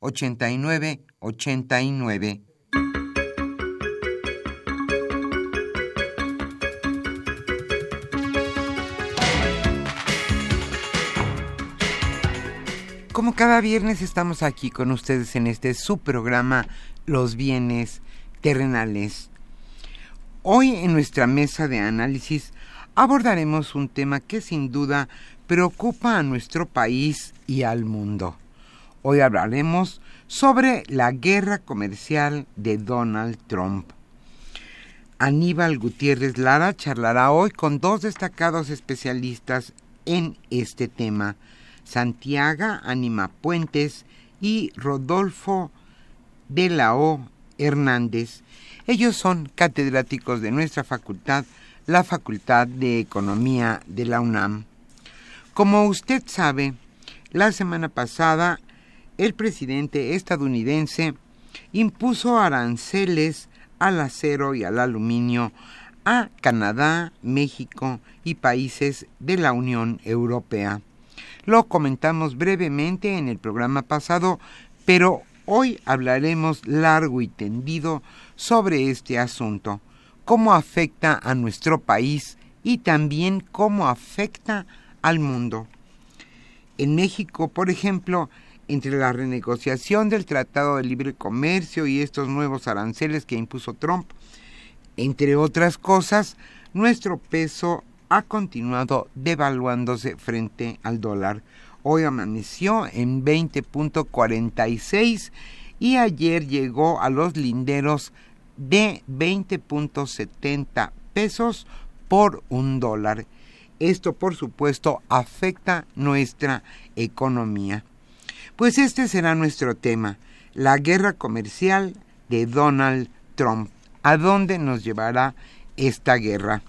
89 89. Como cada viernes estamos aquí con ustedes en este subprograma Los bienes terrenales. Hoy en nuestra mesa de análisis abordaremos un tema que sin duda preocupa a nuestro país y al mundo. Hoy hablaremos sobre la guerra comercial de Donald Trump. Aníbal Gutiérrez Lara charlará hoy con dos destacados especialistas en este tema, Santiago Anima Puentes y Rodolfo de la O. Hernández. Ellos son catedráticos de nuestra facultad, la Facultad de Economía de la UNAM. Como usted sabe, la semana pasada el presidente estadounidense impuso aranceles al acero y al aluminio a Canadá, México y países de la Unión Europea. Lo comentamos brevemente en el programa pasado, pero hoy hablaremos largo y tendido sobre este asunto, cómo afecta a nuestro país y también cómo afecta al mundo. En México, por ejemplo, entre la renegociación del Tratado de Libre Comercio y estos nuevos aranceles que impuso Trump, entre otras cosas, nuestro peso ha continuado devaluándose frente al dólar. Hoy amaneció en 20.46 y ayer llegó a los linderos de 20.70 pesos por un dólar. Esto, por supuesto, afecta nuestra economía. Pues este será nuestro tema, la guerra comercial de Donald Trump. ¿A dónde nos llevará esta guerra?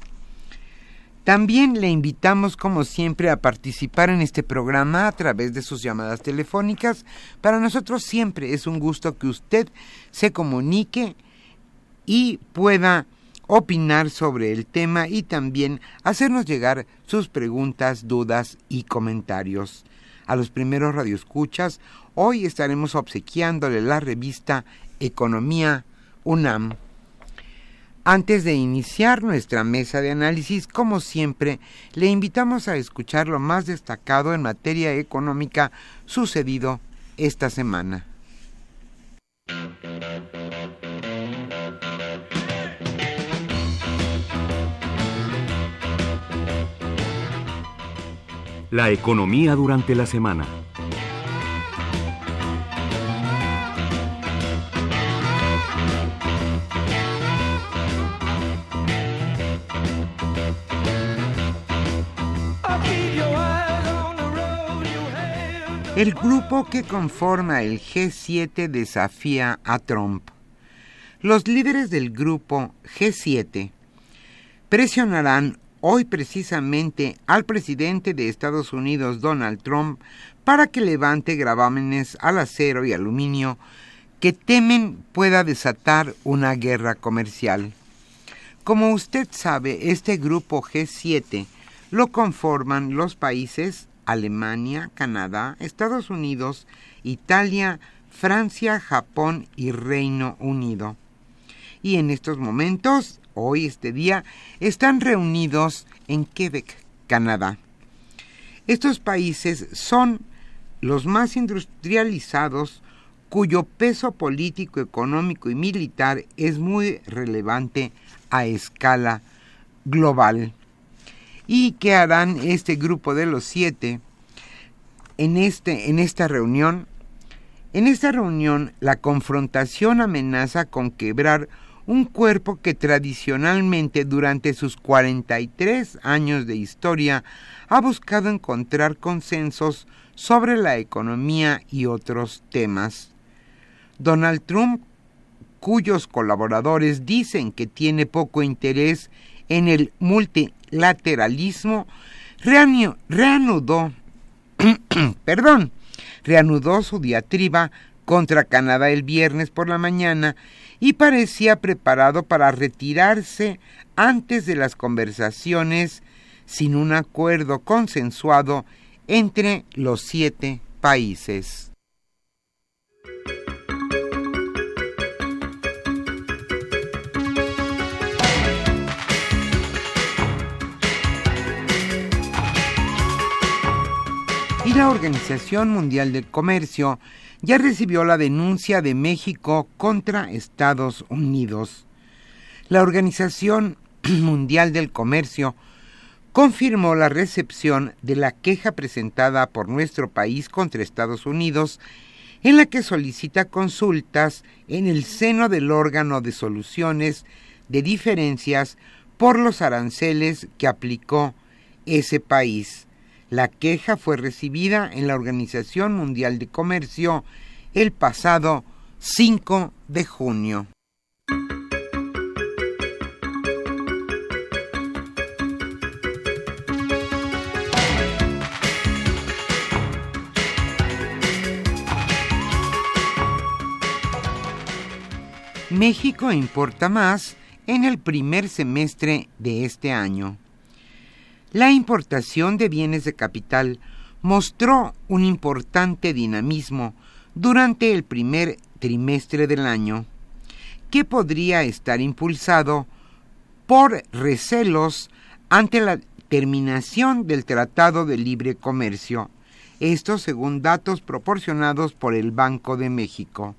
También le invitamos, como siempre, a participar en este programa a través de sus llamadas telefónicas. Para nosotros siempre es un gusto que usted se comunique y pueda opinar sobre el tema y también hacernos llegar sus preguntas, dudas y comentarios a los primeros radioescuchas, hoy estaremos obsequiándole la revista Economía UNAM. Antes de iniciar nuestra mesa de análisis, como siempre, le invitamos a escuchar lo más destacado en materia económica sucedido esta semana. La economía durante la semana. El grupo que conforma el G7 desafía a Trump. Los líderes del grupo G7 presionarán hoy precisamente al presidente de Estados Unidos, Donald Trump, para que levante gravámenes al acero y aluminio que temen pueda desatar una guerra comercial. Como usted sabe, este grupo G7 lo conforman los países Alemania, Canadá, Estados Unidos, Italia, Francia, Japón y Reino Unido. Y en estos momentos, hoy, este día, están reunidos en Quebec, Canadá. Estos países son los más industrializados cuyo peso político, económico y militar es muy relevante a escala global. ¿Y qué harán este grupo de los siete en, este, en esta reunión? En esta reunión la confrontación amenaza con quebrar un cuerpo que tradicionalmente durante sus 43 años de historia ha buscado encontrar consensos sobre la economía y otros temas. Donald Trump, cuyos colaboradores dicen que tiene poco interés en el multilateralismo, reanudó, perdón, reanudó su diatriba contra Canadá el viernes por la mañana y parecía preparado para retirarse antes de las conversaciones sin un acuerdo consensuado entre los siete países. y la Organización Mundial del Comercio ya recibió la denuncia de México contra Estados Unidos. La Organización Mundial del Comercio confirmó la recepción de la queja presentada por nuestro país contra Estados Unidos en la que solicita consultas en el seno del órgano de soluciones de diferencias por los aranceles que aplicó ese país. La queja fue recibida en la Organización Mundial de Comercio el pasado 5 de junio. México importa más en el primer semestre de este año. La importación de bienes de capital mostró un importante dinamismo durante el primer trimestre del año, que podría estar impulsado por recelos ante la terminación del Tratado de Libre Comercio, esto según datos proporcionados por el Banco de México.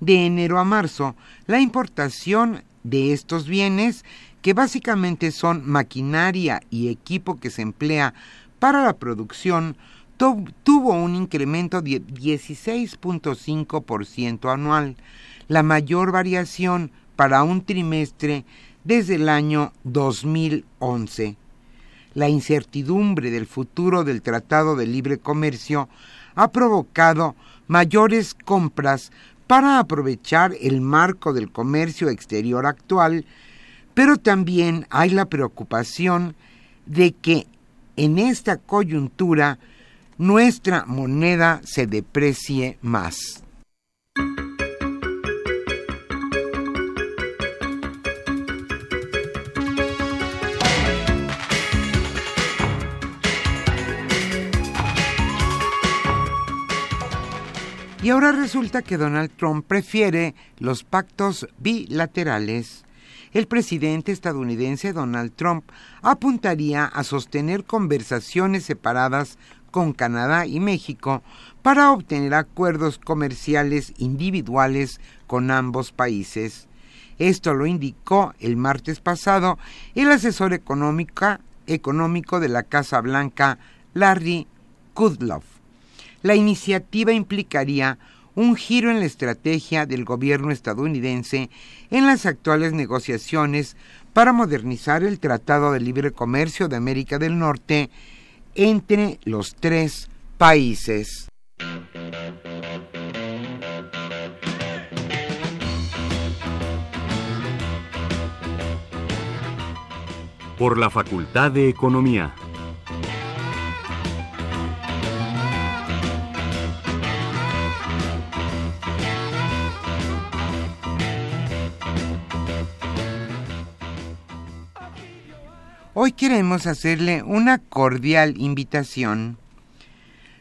De enero a marzo, la importación de estos bienes que básicamente son maquinaria y equipo que se emplea para la producción, tuvo un incremento de 16.5% anual, la mayor variación para un trimestre desde el año 2011. La incertidumbre del futuro del Tratado de Libre Comercio ha provocado mayores compras para aprovechar el marco del comercio exterior actual pero también hay la preocupación de que en esta coyuntura nuestra moneda se deprecie más. Y ahora resulta que Donald Trump prefiere los pactos bilaterales el presidente estadounidense Donald Trump apuntaría a sostener conversaciones separadas con Canadá y México para obtener acuerdos comerciales individuales con ambos países. Esto lo indicó el martes pasado el asesor económico de la Casa Blanca, Larry Kudlow. La iniciativa implicaría un giro en la estrategia del gobierno estadounidense en las actuales negociaciones para modernizar el Tratado de Libre Comercio de América del Norte entre los tres países. Por la Facultad de Economía. Hoy queremos hacerle una cordial invitación.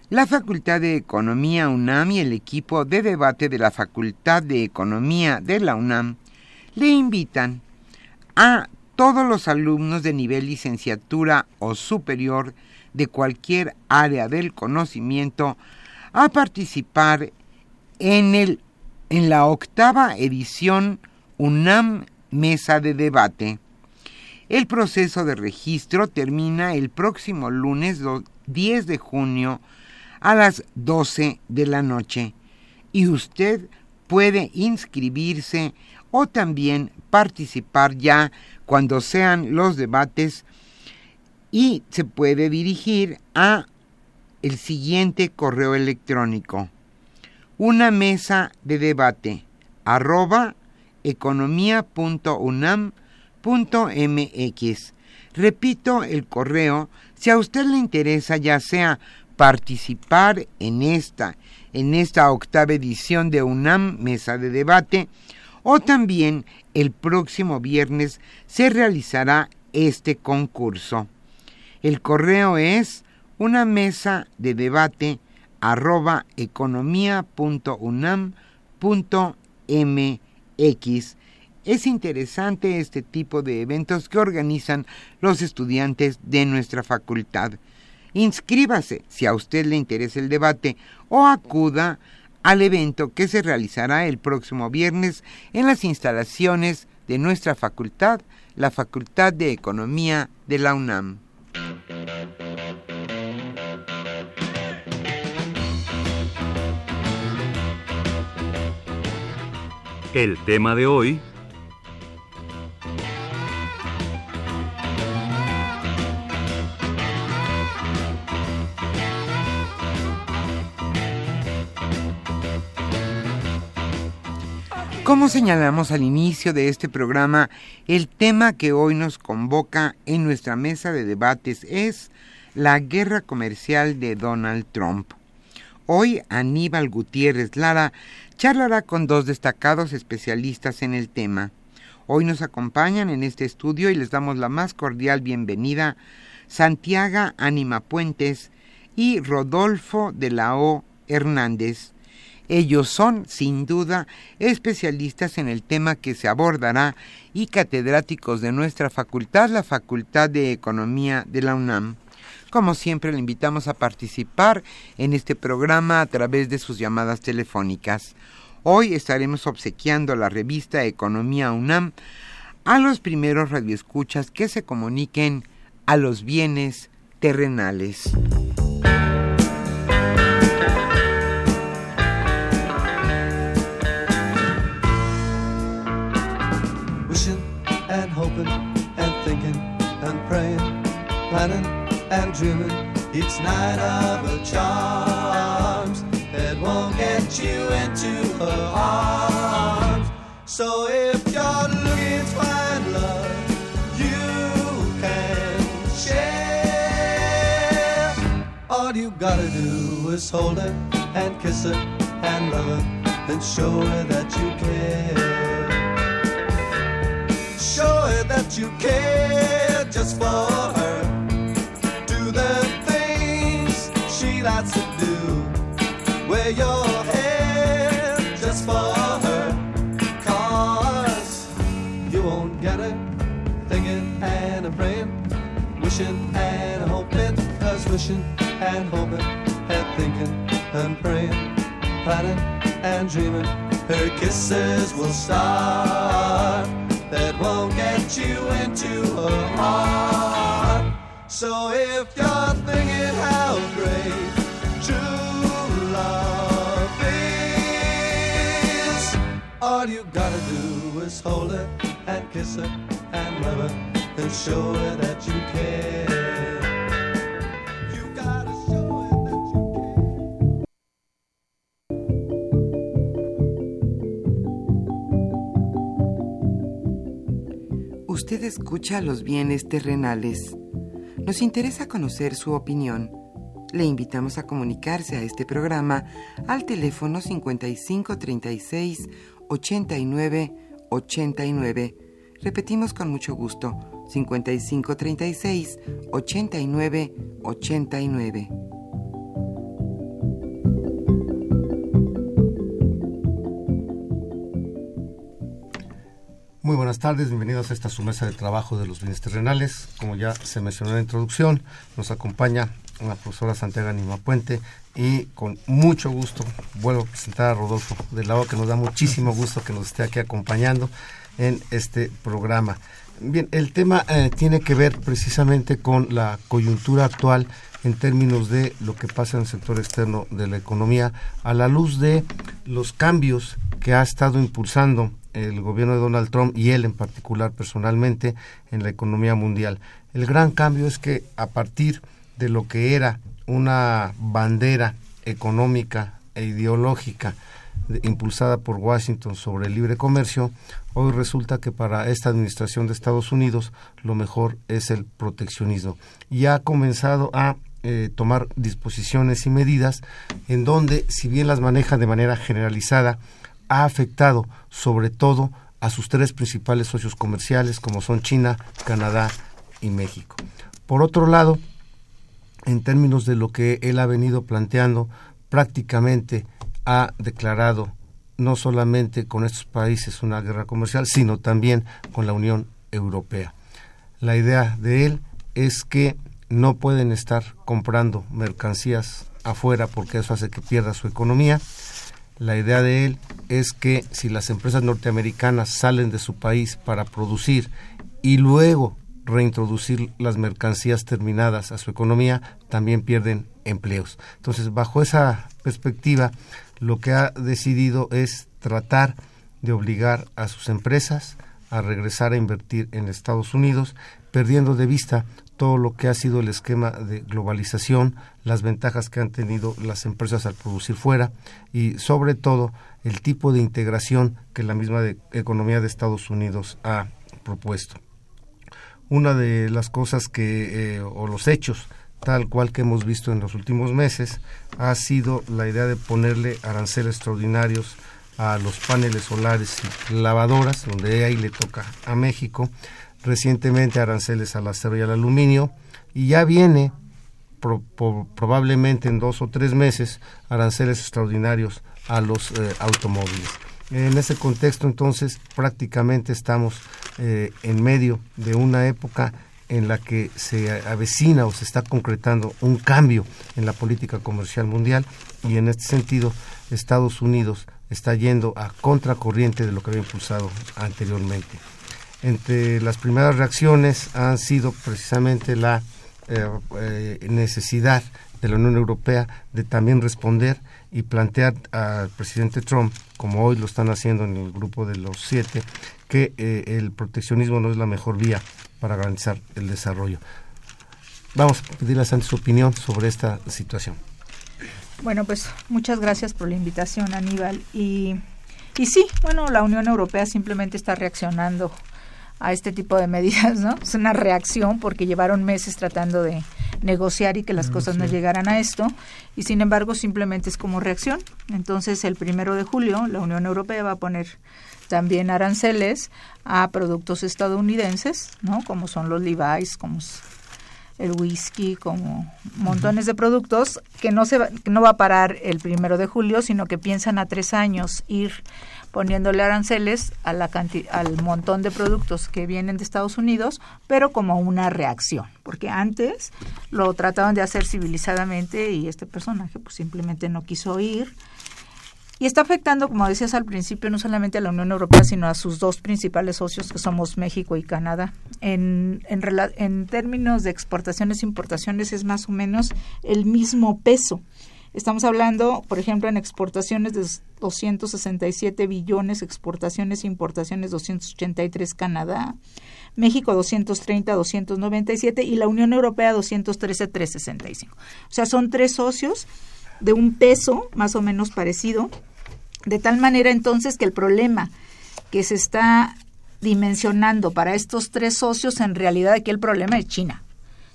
La Facultad de Economía UNAM y el equipo de debate de la Facultad de Economía de la UNAM le invitan a todos los alumnos de nivel licenciatura o superior de cualquier área del conocimiento a participar en, el, en la octava edición UNAM Mesa de Debate el proceso de registro termina el próximo lunes 10 de junio a las 12 de la noche. Y usted puede inscribirse o también participar ya cuando sean los debates. Y se puede dirigir a el siguiente correo electrónico. Una mesa de debate arroba economía.unam mx. Repito el correo si a usted le interesa ya sea participar en esta en esta octava edición de UNAM Mesa de Debate o también el próximo viernes se realizará este concurso. El correo es una mesa de debate arroba economía.unam.mx es interesante este tipo de eventos que organizan los estudiantes de nuestra facultad. Inscríbase si a usted le interesa el debate o acuda al evento que se realizará el próximo viernes en las instalaciones de nuestra facultad, la Facultad de Economía de la UNAM. El tema de hoy Como señalamos al inicio de este programa, el tema que hoy nos convoca en nuestra mesa de debates es la guerra comercial de Donald Trump. Hoy Aníbal Gutiérrez Lara charlará con dos destacados especialistas en el tema. Hoy nos acompañan en este estudio y les damos la más cordial bienvenida Santiago Anima Puentes y Rodolfo de la O. Hernández. Ellos son, sin duda, especialistas en el tema que se abordará y catedráticos de nuestra facultad, la Facultad de Economía de la UNAM. Como siempre, le invitamos a participar en este programa a través de sus llamadas telefónicas. Hoy estaremos obsequiando la revista Economía UNAM a los primeros radioescuchas que se comuniquen a los bienes terrenales. And dreaming It's night of a charms that won't get you into her arms. So if you're looking to find love, you can share. All you gotta do is hold her and kiss her and love her and show her that you care. Show her that you care just for her. Lots to do. Wear your hair just for her. Cause you won't get it. Thinking and a praying, wishing and hoping. Cause wishing and hoping, and thinking and praying, planning and dreaming. Her kisses will start that won't get you into her heart. So if you're thinking how all you gotta do is hold her and kiss her and love her and show her that you care. Usted escucha los bienes terrenales. Nos interesa conocer su opinión. Le invitamos a comunicarse a este programa al teléfono 5536 89 89. Repetimos con mucho gusto, 5536 89 89. Muy buenas tardes, bienvenidos a esta su mesa de trabajo de los bienes terrenales. Como ya se mencionó en la introducción, nos acompaña la profesora Santiago Anima Puente y con mucho gusto vuelvo a presentar a Rodolfo del lado que nos da muchísimo gusto que nos esté aquí acompañando en este programa. Bien, el tema eh, tiene que ver precisamente con la coyuntura actual en términos de lo que pasa en el sector externo de la economía a la luz de los cambios que ha estado impulsando el gobierno de Donald Trump y él en particular personalmente en la economía mundial. El gran cambio es que a partir de lo que era una bandera económica e ideológica impulsada por Washington sobre el libre comercio, hoy resulta que para esta administración de Estados Unidos lo mejor es el proteccionismo. Y ha comenzado a eh, tomar disposiciones y medidas en donde, si bien las maneja de manera generalizada, ha afectado sobre todo a sus tres principales socios comerciales como son China, Canadá y México. Por otro lado, en términos de lo que él ha venido planteando, prácticamente ha declarado no solamente con estos países una guerra comercial, sino también con la Unión Europea. La idea de él es que no pueden estar comprando mercancías afuera porque eso hace que pierda su economía la idea de él es que si las empresas norteamericanas salen de su país para producir y luego reintroducir las mercancías terminadas a su economía, también pierden empleos. Entonces, bajo esa perspectiva, lo que ha decidido es tratar de obligar a sus empresas a regresar a invertir en Estados Unidos, perdiendo de vista todo lo que ha sido el esquema de globalización, las ventajas que han tenido las empresas al producir fuera y sobre todo el tipo de integración que la misma economía de Estados Unidos ha propuesto. Una de las cosas que, eh, o los hechos tal cual que hemos visto en los últimos meses, ha sido la idea de ponerle aranceles extraordinarios a los paneles solares y lavadoras, donde ahí le toca a México, recientemente aranceles al acero y al aluminio, y ya viene probablemente en dos o tres meses aranceles extraordinarios a los eh, automóviles. En ese contexto, entonces, prácticamente estamos eh, en medio de una época en la que se avecina o se está concretando un cambio en la política comercial mundial y en este sentido Estados Unidos está yendo a contracorriente de lo que había impulsado anteriormente. Entre las primeras reacciones han sido precisamente la eh, eh, necesidad de la Unión Europea de también responder y plantear al presidente Trump, como hoy lo están haciendo en el grupo de los siete, que eh, el proteccionismo no es la mejor vía para garantizar el desarrollo. Vamos a pedirle a Santi su opinión sobre esta situación. Bueno, pues muchas gracias por la invitación, Aníbal. Y, y sí, bueno, la Unión Europea simplemente está reaccionando a este tipo de medidas, ¿no? Es una reacción porque llevaron meses tratando de negociar y que las cosas no llegaran a esto y sin embargo simplemente es como reacción. Entonces el primero de julio la Unión Europea va a poner también aranceles a productos estadounidenses, ¿no? Como son los Levi's, como el whisky, como montones de productos que no se va, que no va a parar el primero de julio, sino que piensan a tres años ir poniéndole aranceles a la al montón de productos que vienen de Estados Unidos, pero como una reacción, porque antes lo trataban de hacer civilizadamente y este personaje pues simplemente no quiso ir. Y está afectando, como decías al principio, no solamente a la Unión Europea, sino a sus dos principales socios, que somos México y Canadá. En, en, en términos de exportaciones e importaciones es más o menos el mismo peso. Estamos hablando, por ejemplo, en exportaciones de 267 billones, exportaciones e importaciones 283 Canadá, México 230, 297 y la Unión Europea 213, 365. O sea, son tres socios de un peso más o menos parecido, de tal manera entonces que el problema que se está dimensionando para estos tres socios, en realidad aquí el problema es China.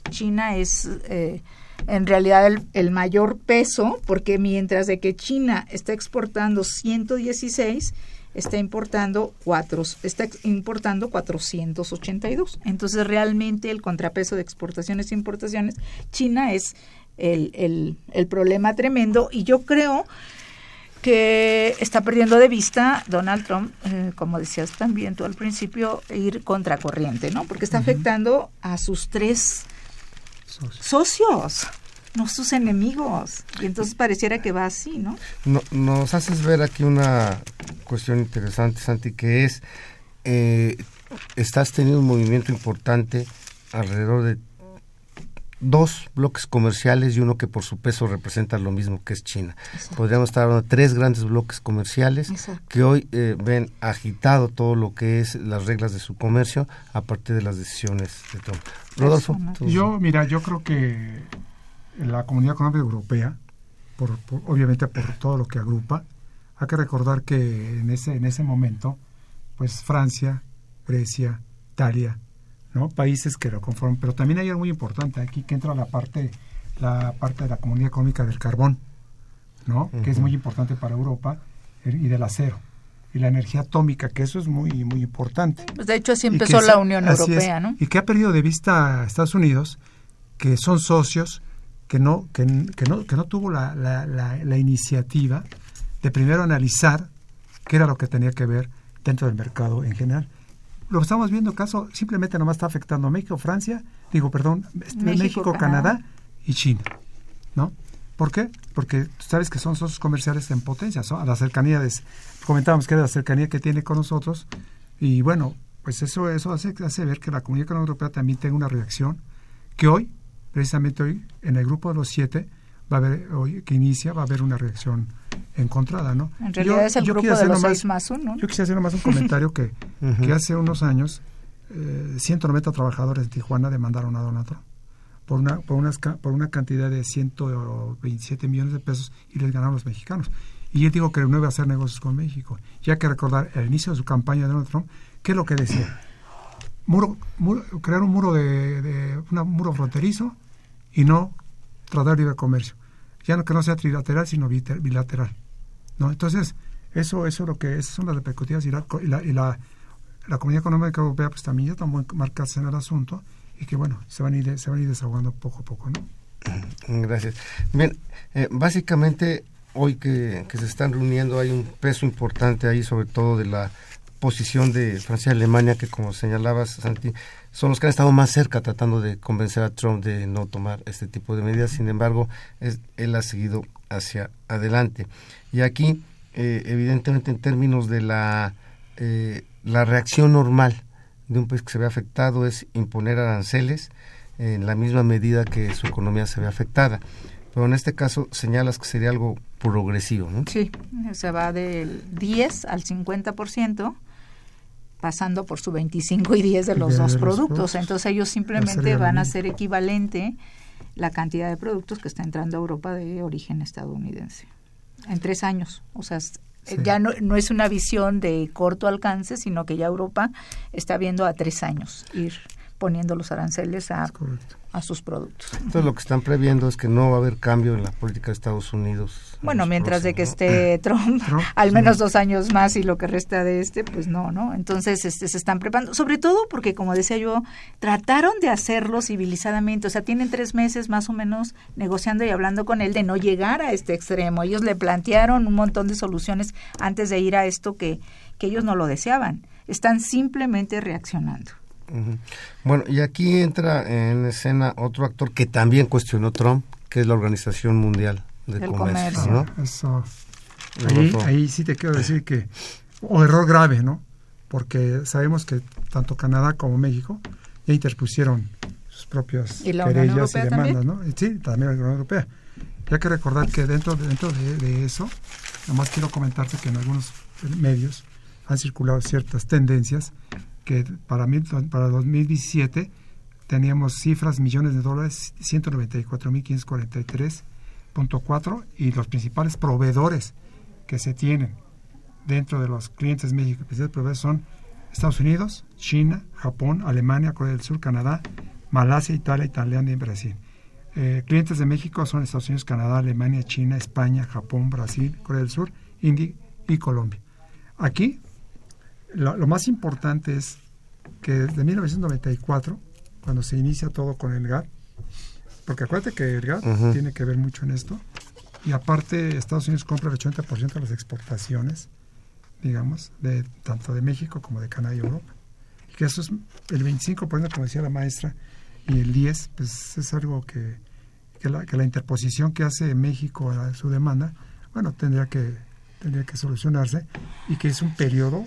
China es eh, en realidad el, el, mayor peso, porque mientras de que China está exportando 116, está importando cuatro, está importando 482. Entonces realmente el contrapeso de exportaciones e importaciones, China es el, el, el problema tremendo y yo creo que está perdiendo de vista Donald Trump, eh, como decías también tú al principio, ir contracorriente, ¿no? Porque está afectando a sus tres socios. no sus enemigos. Y entonces pareciera que va así, ¿no? no nos haces ver aquí una cuestión interesante, Santi, que es, eh, estás teniendo un movimiento importante alrededor de dos bloques comerciales y uno que por su peso representa lo mismo que es China. Podríamos estar hablando de tres grandes bloques comerciales que hoy eh, ven agitado todo lo que es las reglas de su comercio a partir de las decisiones de Trump. Rodolfo. Yo, mira, yo creo que la Comunidad Económica Europea, por, obviamente por todo lo que agrupa, hay que recordar que en ese, en ese momento, pues Francia, Grecia, Italia, ¿no? países que lo conforman. Pero también hay algo muy importante aquí que entra la parte, la parte de la comunidad económica del carbón, ¿no? que es muy importante para Europa, eh, y del acero. Y la energía atómica, que eso es muy, muy importante. Pues de hecho así empezó la Unión Europea, ¿no? Y que ha perdido de vista a Estados Unidos, que son socios, que no, que, que no, que no tuvo la, la, la iniciativa de primero analizar qué era lo que tenía que ver dentro del mercado en general lo estamos viendo caso simplemente nomás está afectando a México, Francia, digo, perdón, este, México, Canadá. y China, ¿no? ¿Por qué? Porque tú sabes que son socios comerciales en potencia, a la cercanía de, comentábamos que era la cercanía que tiene con nosotros y bueno, pues eso eso hace, hace ver que la Comunidad Económica Europea también tenga una reacción que hoy, precisamente hoy, en el grupo de los siete, va a haber, hoy que inicia, va a haber una reacción encontrada, ¿no? En realidad es el grupo de los seis más uno. Yo quisiera hacer nomás un comentario que, que hace unos años eh, 190 trabajadores de Tijuana demandaron a Donald Trump por una, por, unas, por una cantidad de 127 millones de pesos y les ganaron los mexicanos. Y él dijo que no iba a hacer negocios con México. Ya que recordar el inicio de su campaña de Donald Trump, ¿qué es lo que decía? Muro, crear un muro de, de un muro fronterizo y no tratar libre comercio. Ya no que no sea trilateral, sino bilateral. ¿no? Entonces, eso, eso es lo que esas son las repercusiones y la, y la, la, Comunidad Económica Europea pues también ya tomó marcarse en el asunto y que bueno, se van a ir, se van a ir desahogando poco a poco, ¿no? Gracias. Bien, eh, básicamente hoy que, se están reuniendo hay un peso importante ahí, sobre todo de la posición de Francia y Alemania, que como señalabas, Santi, son los que han estado más cerca tratando de convencer a Trump de no tomar este tipo de medidas. Sin embargo, es, él ha seguido hacia adelante. Y aquí, eh, evidentemente, en términos de la, eh, la reacción normal de un país que se ve afectado es imponer aranceles en la misma medida que su economía se ve afectada. Pero en este caso señalas que sería algo progresivo, ¿no? Sí, se va del 10 al 50%, pasando por su 25 y 10 de los dos productos. Entonces ellos simplemente van a ser equivalente la cantidad de productos que está entrando a Europa de origen estadounidense en tres años. O sea, ya no, no es una visión de corto alcance, sino que ya Europa está viendo a tres años ir poniendo los aranceles a, a sus productos. Entonces lo que están previendo es que no va a haber cambio en la política de Estados Unidos. Bueno, mientras de que esté Trump, al menos dos años más y lo que resta de este, pues no, ¿no? Entonces este, se están preparando, sobre todo porque, como decía yo, trataron de hacerlo civilizadamente, o sea, tienen tres meses más o menos negociando y hablando con él de no llegar a este extremo. Ellos le plantearon un montón de soluciones antes de ir a esto que, que ellos no lo deseaban. Están simplemente reaccionando. Bueno, y aquí entra en escena otro actor que también cuestionó Trump, que es la Organización Mundial de Comercio. Eso. Ahí, ahí, sí te quiero decir que, o error grave, ¿no? Porque sabemos que tanto Canadá como México ya interpusieron sus propias querellas y demandas, ¿no? sí, también la Unión Europea. Y hay que recordar que dentro, dentro de, de eso, nomás quiero comentarte que en algunos medios han circulado ciertas tendencias que para, mil, para 2017 teníamos cifras, millones de dólares, 194.543.4 y los principales proveedores que se tienen dentro de los clientes México, son Estados Unidos, China, Japón, Alemania, Corea del Sur, Canadá, Malasia, Italia, Tailandia y Brasil. Eh, clientes de México son Estados Unidos, Canadá, Alemania, China, España, Japón, Brasil, Corea del Sur, India y Colombia. Aquí, lo, lo más importante es que desde 1994, cuando se inicia todo con el GATT, porque acuérdate que el GATT Ujú. tiene que ver mucho en esto, y aparte Estados Unidos compra el 80% de las exportaciones, digamos, de tanto de México como de Canadá y Europa. Y que eso es el 25%, como decía la maestra, y el 10%, pues es algo que, que, la, que la interposición que hace México a su demanda, bueno, tendría que, tendría que solucionarse y que es un periodo,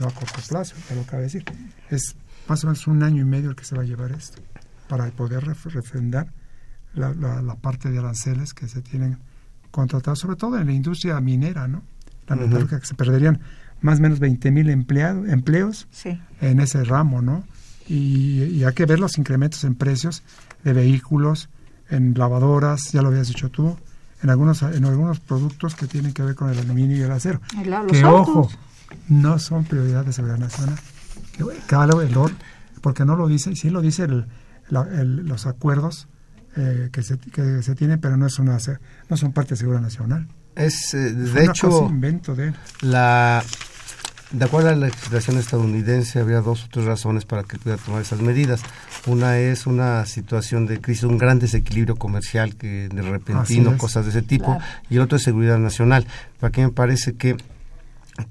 no a corto plazo, ya lo cabe decir, es más o menos un año y medio el que se va a llevar esto, para poder ref- refrendar la, la- la parte de aranceles que se tienen contratados, sobre todo en la industria minera, ¿no? La metalúrgica, que se perderían más o menos 20 mil empleos Sí. en ese ramo, ¿no? Y, y hay que ver los incrementos en precios de vehículos, en lavadoras, ya lo habías dicho tú, en algunos en algunos productos que tienen que ver con el aluminio y el acero. Los que autos. No son prioridad de seguridad nacional. Que cada valor, porque no lo dice, sí lo dice el- la- el- los acuerdos eh, que, se, que se tienen, pero no es una no son parte de seguridad nacional. Es, eh, de hecho, invento de él. la de acuerdo a la legislación estadounidense habría dos o tres razones para que pudiera tomar esas medidas. Una es una situación de crisis, un gran desequilibrio comercial que de repentino, cosas de ese tipo, Claro. y el otro es seguridad nacional. Aquí me parece que,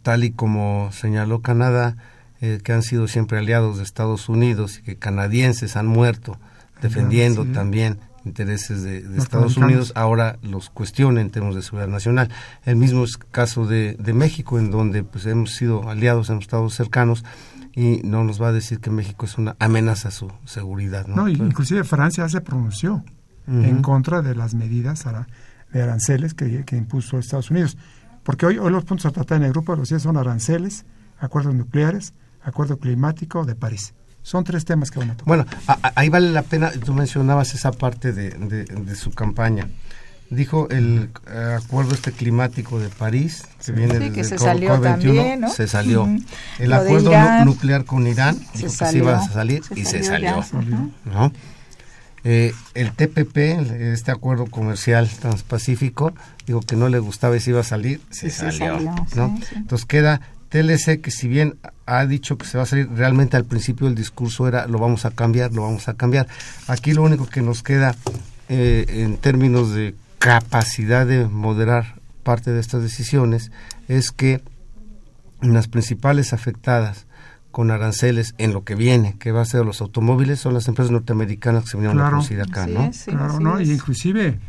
tal y como señaló Canadá, eh, que han sido siempre aliados de Estados Unidos y que canadienses han muerto defendiendo sí. también intereses de. Estados Unidos, ahora los cuestiona en términos de seguridad nacional. El mismo es caso de, de México, en donde pues hemos sido aliados, hemos estado cercanos y no nos va a decir que México es una amenaza a su seguridad. ¿no? No, inclusive Francia se pronunció en contra de las medidas de aranceles que, que impuso Estados Unidos. Porque hoy, hoy los puntos a tratar en el grupo de los 10 son aranceles, acuerdos nucleares, acuerdo climático de París. Son tres temas que van a tocar. Bueno, a- a- ahí vale la pena, tú mencionabas esa parte de, de- de su campaña. Dijo el eh, acuerdo este climático de París, que viene Sí, desde que se Co- salió COP21, también, ¿no? se salió. El Lo acuerdo Irán. nuclear con Irán, Se dijo que se iba a salir se y se salió. ¿no? Eh, el TPP, este acuerdo comercial transpacífico, dijo que no le gustaba y se iba a salir, se sí salió. salió, ¿no? sí, sí. Entonces queda TLC que si bien ha dicho que se va a salir, realmente al principio el discurso era lo vamos a cambiar, lo vamos a cambiar. Aquí lo único que nos queda eh, en términos de capacidad de moderar parte de estas decisiones es que las principales afectadas con aranceles en lo que viene, que va a ser los automóviles, son las empresas norteamericanas que se vinieron a Claro. producir acá, Así ¿no? sí, claro, así ¿no? es. Y inclusive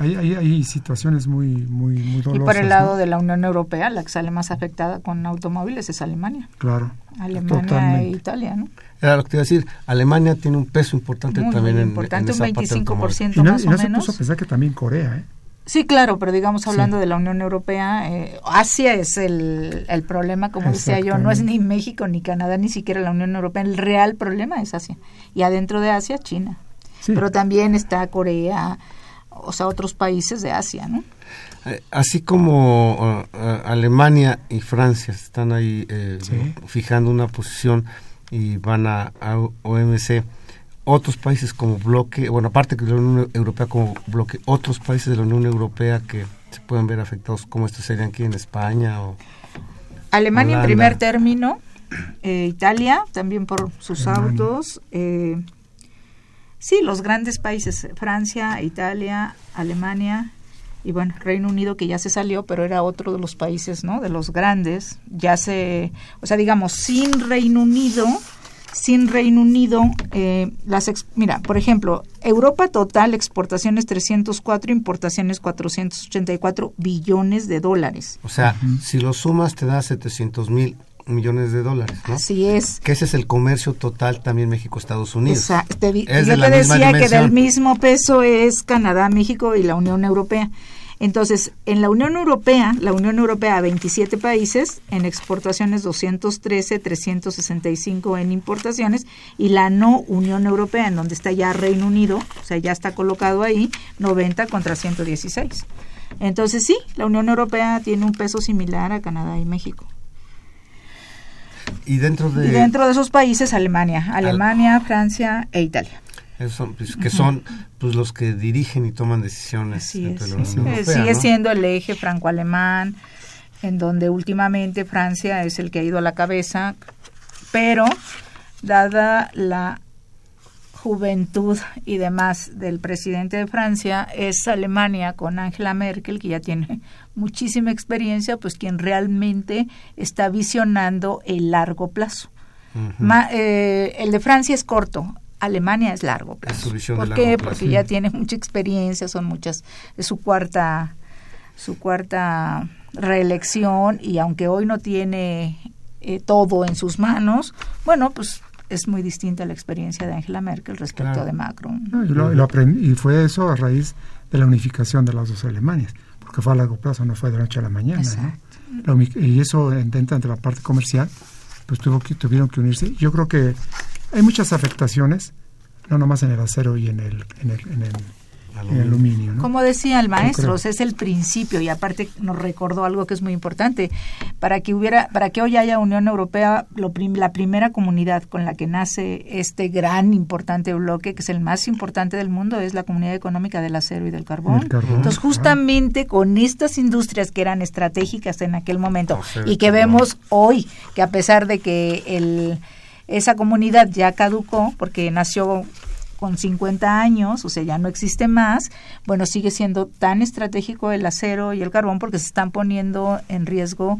hay, hay, hay situaciones muy, muy, muy Y dolorosas. por el lado ¿no? de la Unión Europea, la que sale más afectada con automóviles es Alemania. Claro. Alemania Totalmente. e Italia, ¿no? Era lo que te iba a decir, Alemania tiene un peso importante Muy, también muy en- importante, en, un esa parte del automóvil. 25% Y no, más y no o se menos. puso a pensar que también Corea, ¿eh? Sí, claro, pero digamos hablando Sí. de la Unión Europea, eh, Asia es el, el problema, como decía yo, no es ni México, ni Canadá, ni siquiera la Unión Europea, el real problema es Asia. Y adentro de Asia, China. Sí. Pero también está Corea, o sea, otros países de Asia, ¿no? Eh, Así como uh, uh, Alemania y Francia están ahí eh, Sí. fijando una posición y van a, a OMC, otros países como bloque, bueno, aparte que la Unión Europea como bloque, otros países de la Unión Europea que se pueden ver afectados, como estos serían aquí en España o... Alemania en primer término, eh, Italia también por sus Alemania. autos, eh, sí, los grandes países, Francia, Italia, Alemania y bueno, Reino Unido que ya se salió, pero era otro de los países, ¿no? De los grandes, ya se, o sea, digamos, sin Reino Unido, sin Reino Unido, eh, las, ex- mira, por ejemplo, Europa total, exportaciones 304, importaciones 484 billones de dólares. O sea, si lo sumas te da 700 mil millones de dólares, ¿no? Así es. Que ese es el comercio total también México-Estados Unidos. Di- Es yo de la te misma decía que del mismo peso es Canadá, México y la Unión Europea. Entonces, en la Unión Europea, la Unión Europea 27 países, en exportaciones 213, 365 en importaciones y la no Unión Europea, en donde está ya Reino Unido, o sea, ya está colocado ahí, 90 contra 116. Entonces, sí, la Unión Europea tiene un peso similar a Canadá y México. Y dentro de... Y dentro de esos países, Alemania. Alemania, Francia e Italia. Esos son, pues, que son pues, los que dirigen y toman decisiones Así dentro es. de la sí, Unión sí. Europea, Sigue ¿no? siendo el eje franco-alemán, en donde últimamente Francia es el que ha ido a la cabeza, pero dada la juventud y demás del presidente de Francia, es Alemania con Angela Merkel, que ya tiene muchísima experiencia, pues quien realmente está visionando el largo plazo. Ma- eh, el de Francia es corto, Alemania es largo plazo. su visión de ¿Por largo qué? plazo. Porque ya tiene mucha experiencia, son muchas, es su cuarta, su cuarta reelección y aunque hoy no tiene eh, todo en sus manos, bueno, pues es muy distinta la experiencia de Angela Merkel respecto Claro. de Macron. No, y, lo, y lo aprendí- y fue eso a raíz de la unificación de las dos Alemanias, porque fue a largo plazo, no fue de la noche a la mañana. ¿no? La y eso en- dentro entre la parte comercial, pues tuvo que, tuvieron que unirse. Yo creo que hay muchas afectaciones, no nomás en el acero y en el, en el, en el, en el aluminio. ¿no? Como decía el maestro, o sea, es el principio y aparte nos recordó algo que es muy importante. Para que hubiera, para que hoy haya Unión Europea, lo prim- la primera comunidad con la que nace este gran importante bloque, que es el más importante del mundo, es la Comunidad Económica del Acero y del Carbón. Del carbón, Entonces, justamente con estas industrias que eran estratégicas en aquel momento Acero y y que vemos hoy que a pesar de que el esa comunidad ya caducó porque nació con 50 años, o sea, ya no existe más, bueno, sigue siendo tan estratégico el acero y el carbón porque se están poniendo en riesgo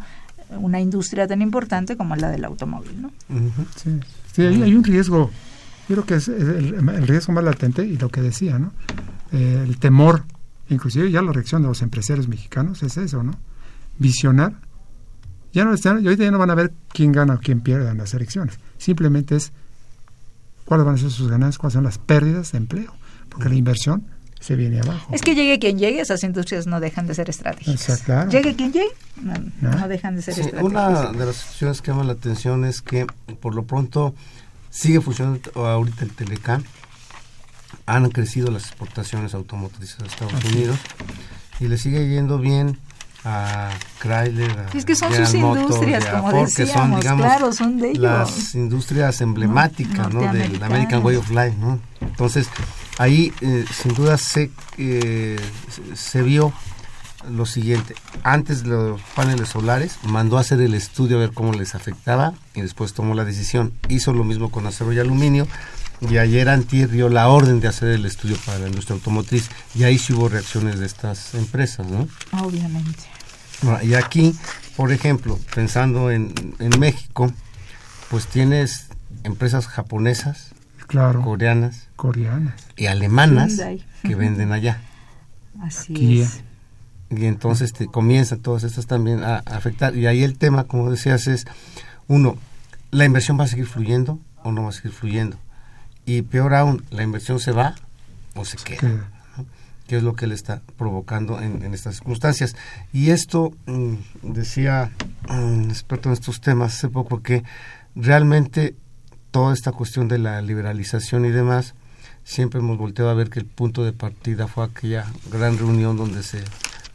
una industria tan importante como la del automóvil, ¿no? Sí, sí, hay, hay un riesgo, yo creo que es el, el riesgo más latente y lo que decía, ¿no? Eh, el temor, inclusive ya la reacción de los empresarios mexicanos es eso, ¿no? Visionar. Ya no están, y ahorita ya no van a ver quién gana o quién pierde en las elecciones. Simplemente es cuáles van a ser sus ganancias, cuáles son las pérdidas de empleo, porque la inversión se viene abajo. Es que llegue quien llegue, esas industrias no dejan de ser estratégicas. Exacto, claro. Llegue quien llegue, no, ¿No? no dejan de ser Sí, estratégicas. una de las situaciones que llama la atención es que por lo pronto sigue funcionando ahorita el Telecam. Han crecido las exportaciones automotrices a Estados Así es. Unidos y le sigue yendo bien a Chrysler, a Es que son General sus Motors, industrias, como Ford, que son, decíamos, digamos, claro, son de ellos. las industrias emblemáticas ¿no? del. American Way of Life. ¿no? Entonces, ahí eh, sin duda se, eh, se- se vio lo siguiente. Antes de los paneles solares, mandó a hacer el estudio a ver cómo les afectaba y después tomó la decisión. Hizo lo mismo con acero y aluminio. Y ayer Antier dio la orden de hacer el estudio para la industria automotriz y ahí sí hubo reacciones de estas empresas, ¿no? Obviamente. Ahora, Y aquí, por ejemplo, pensando en, en México, pues tienes empresas japonesas, Claro, coreanas coreanas. y alemanas Hyundai. que venden allá. Así Kia. es. Y entonces te comienzan todas estas también a, a afectar. Y ahí el tema, como decías, es, uno, ¿la inversión va a seguir fluyendo o no va a seguir fluyendo? Y peor aún, ¿la inversión se va o se queda? ¿no? ¿Qué es lo que le está provocando en, en estas circunstancias? Y esto, mm, decía un experto en estos temas hace poco, que realmente toda esta cuestión de la liberalización y demás, siempre hemos volteado a ver que el punto de partida fue aquella gran reunión donde se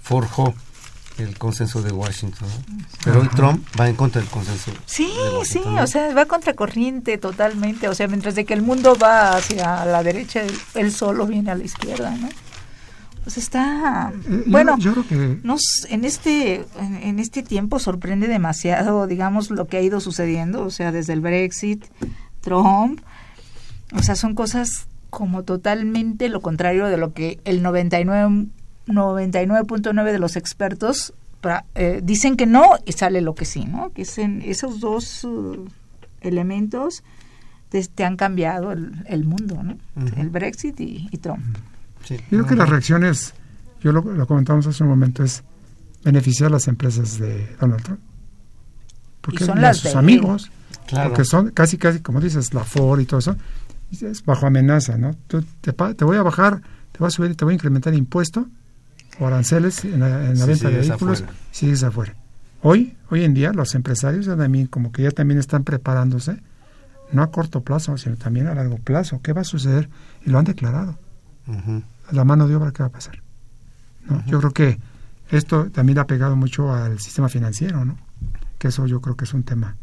forjó el consenso de Washington. ¿no? Pero hoy. Trump va en contra del consenso. Sí, de sí, o sea, va contracorriente totalmente. O sea, mientras de que el mundo va hacia la derecha, él, solo viene a la izquierda, ¿no? Pues está... Eh, yo- bueno, yo creo que nos, en, este, en, en este tiempo sorprende demasiado, digamos, lo que ha ido sucediendo. O sea, desde el Brexit, Trump. O sea, son cosas como totalmente lo contrario de lo que el 99 99.9 de los expertos pra- eh, dicen que no y sale lo que sí, ¿no? Que es en esos dos uh, elementos te, te han cambiado el, el mundo, ¿no? El Brexit y, y Trump. Sí. Yo creo que las reacciones, yo lo, lo comentamos hace un momento, es beneficiar a las empresas de Donald Trump. Porque Y son y las sus de amigos, Claro. porque son casi, casi, como dices, la Ford y todo eso, es bajo amenaza, ¿no? Tú te, voy a bajar, te voy a subir, te voy a incrementar impuesto o aranceles en la, en la Si venta de vehículos, afuera. sigues afuera. Hoy, hoy en día, los empresarios ya también, como que ya también están preparándose, no a corto plazo, sino también a largo plazo. ¿Qué va a suceder? Y lo han declarado Ujú. la mano de obra que va a pasar. ¿no? Yo creo que esto también ha pegado mucho al sistema financiero, ¿no? que eso yo creo que es un tema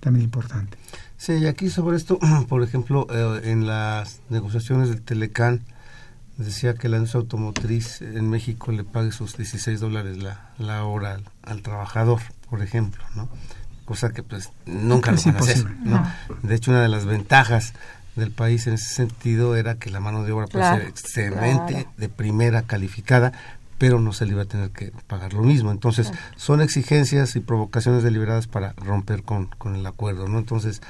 también importante. Sí, y aquí sobre esto, por ejemplo, eh, en las negociaciones del Telecán, decía que la industria automotriz en México le pague sus 16 dólares la, la hora al, al trabajador, por ejemplo, ¿no? Cosa que pues nunca Es lo van a hacer. ¿no? De hecho, una de las ventajas del país en ese sentido era que la mano de obra puede ser excelente, claro. de primera calificada, pero no se le iba a tener que pagar lo mismo. Entonces, son exigencias y provocaciones deliberadas para romper con, con el acuerdo, ¿no? Entonces,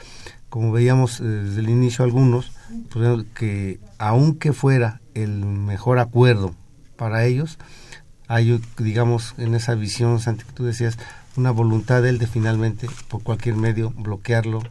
como veíamos eh, desde el inicio algunos, pues, que aunque fuera el mejor acuerdo para ellos, hay, digamos, en esa visión, Santi, que tú decías, una voluntad de él de finalmente, por cualquier medio, bloquearlo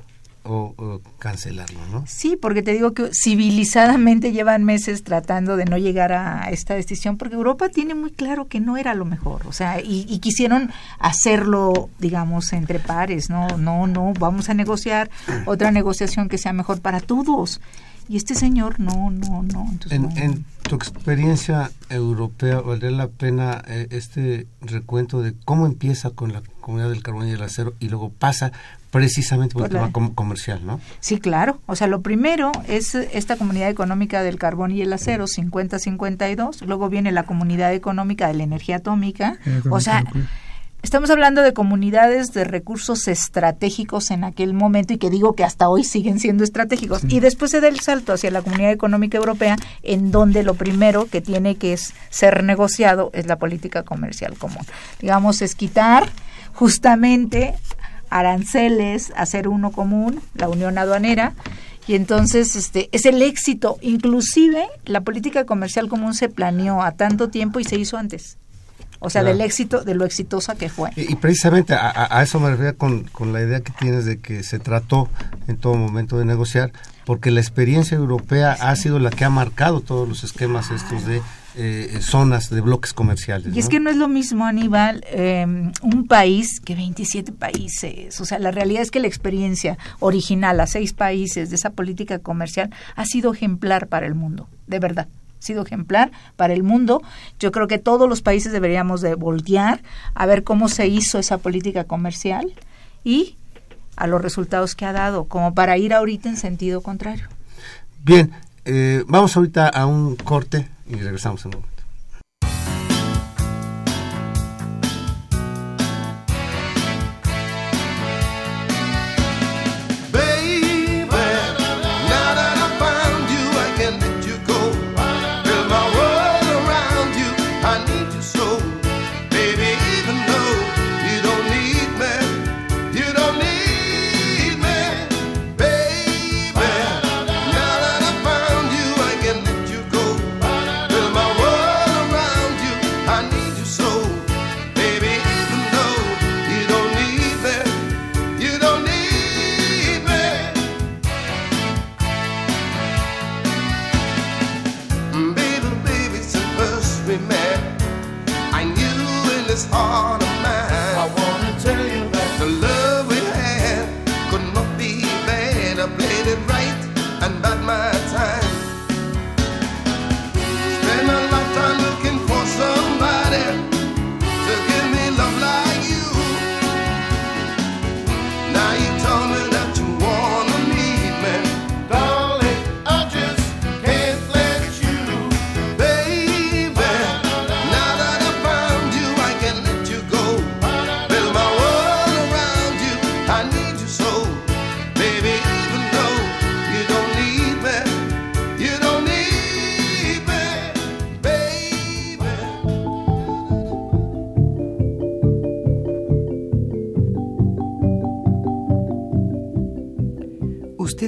o, o cancelarlo, ¿no? Sí, porque te digo que civilizadamente llevan meses tratando de no llegar a esta decisión, porque Europa tiene muy claro que no era lo mejor, o sea, y, y quisieron hacerlo, digamos, entre pares, no, no, no, vamos a negociar otra negociación que sea mejor para todos. Y este señor, no, no, no. Entonces, En, no. en tu experiencia europea, ¿valdría la pena eh, este recuento de cómo empieza con la comunidad del carbón y el acero y luego pasa precisamente por el la- tema com- comercial, ¿no? Sí, claro. O sea, lo primero es esta comunidad económica del carbón y el acero, 50-52. Luego viene la comunidad económica de la energía atómica. Eh, O sea, estamos hablando de comunidades de recursos estratégicos en aquel momento y que digo que hasta hoy siguen siendo estratégicos. Y después se da el salto hacia la comunidad económica europea, en donde lo primero que tiene que es ser negociado es la política comercial común. Digamos, es quitar justamente aranceles, hacer uno común, la unión aduanera, y entonces este es el éxito. Inclusive la política comercial común se planeó a tanto tiempo y se hizo antes. O sea, Claro. del éxito, de lo exitosa que fue. Y, y precisamente a, a- eso me refería con, con la idea que tienes de que se trató en todo momento de negociar, porque la experiencia europea ha sido la que ha marcado todos los esquemas estos de eh, zonas, de bloques comerciales. Y es que no es lo mismo, Aníbal, eh, un país que 27 países. O sea, la realidad es que la experiencia original a seis países de esa política comercial ha sido ejemplar para el mundo, de verdad. Ha sido ejemplar para el mundo. Yo creo que todos los países deberíamos de voltear a ver cómo se hizo esa política comercial y a los resultados que ha dado, como para ir ahorita en sentido contrario. Bien, eh, vamos ahorita a un corte y regresamos en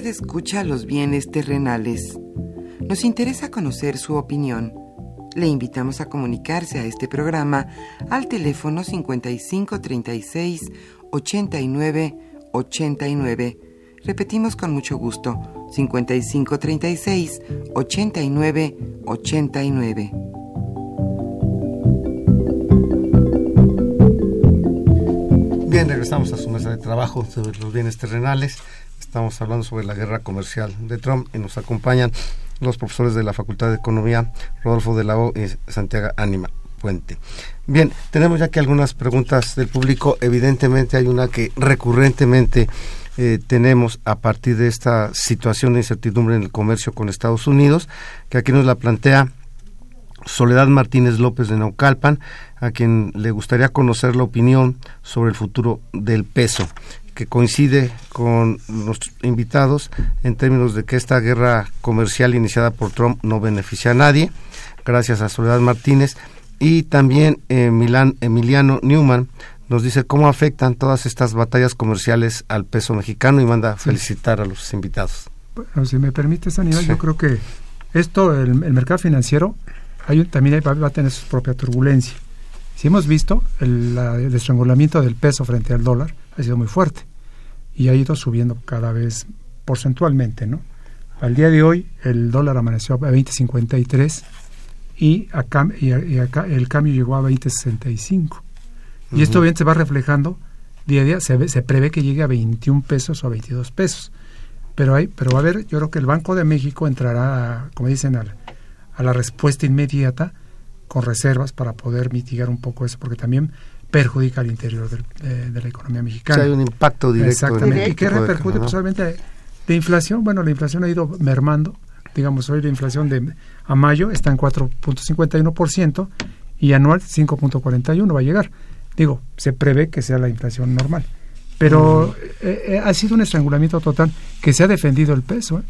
Escucha los bienes terrenales. Nos interesa conocer su opinión. Le invitamos a comunicarse a este programa al teléfono 55 36 89 89. Repetimos con mucho gusto: 55 36 89 89. Bien, regresamos a su mesa de trabajo sobre los bienes terrenales. Estamos hablando sobre la guerra comercial de Trump y nos acompañan los profesores de la Facultad de Economía, Rodolfo de la O y Santiago Ánima Puente. Bien, tenemos ya que algunas preguntas del público. Evidentemente hay una que recurrentemente eh, tenemos a partir de esta situación de incertidumbre en el comercio con Estados Unidos, que aquí nos la plantea Soledad Martínez López de Naucalpan, a quien le gustaría conocer la opinión sobre el futuro del peso, que coincide con nuestros invitados en términos de que esta guerra comercial iniciada por Trump no beneficia a nadie, gracias a Soledad Martínez, y también eh, Milán, Emiliano Newman nos dice cómo afectan todas estas batallas comerciales al peso mexicano y manda felicitar a los invitados. Bueno, si me permites, Aníbal, yo creo que esto, el, el mercado financiero, hay un- también va, va a tener su propia turbulencia. Si hemos visto, el, la- el estrangulamiento del peso frente al dólar ha sido muy fuerte y ha ido subiendo cada vez porcentualmente, ¿no? Al día de hoy, el dólar amaneció a 20.53 y, a y, a- y acá el cambio llegó a 20.65. Y esto bien se va reflejando día a día, se, ve- se prevé que llegue a 21 pesos o a 22 pesos. Pero hay, pero va a haber, yo creo que el Banco de México entrará, como dicen, a la respuesta inmediata con reservas para poder mitigar un poco eso, porque también perjudica al interior del- de, de la economía O mexicana. sea, hay un impacto directo. en Exactamente. el ¿Y qué repercute? Pues obviamente de inflación, bueno, la inflación ha ido mermando. Digamos, hoy la inflación de a mayo está en 4.51% y anual 5.41 va a llegar. Digo, se prevé que sea la inflación normal. Pero eh, eh, ha sido un estrangulamiento total que se ha defendido el peso. ¿eh?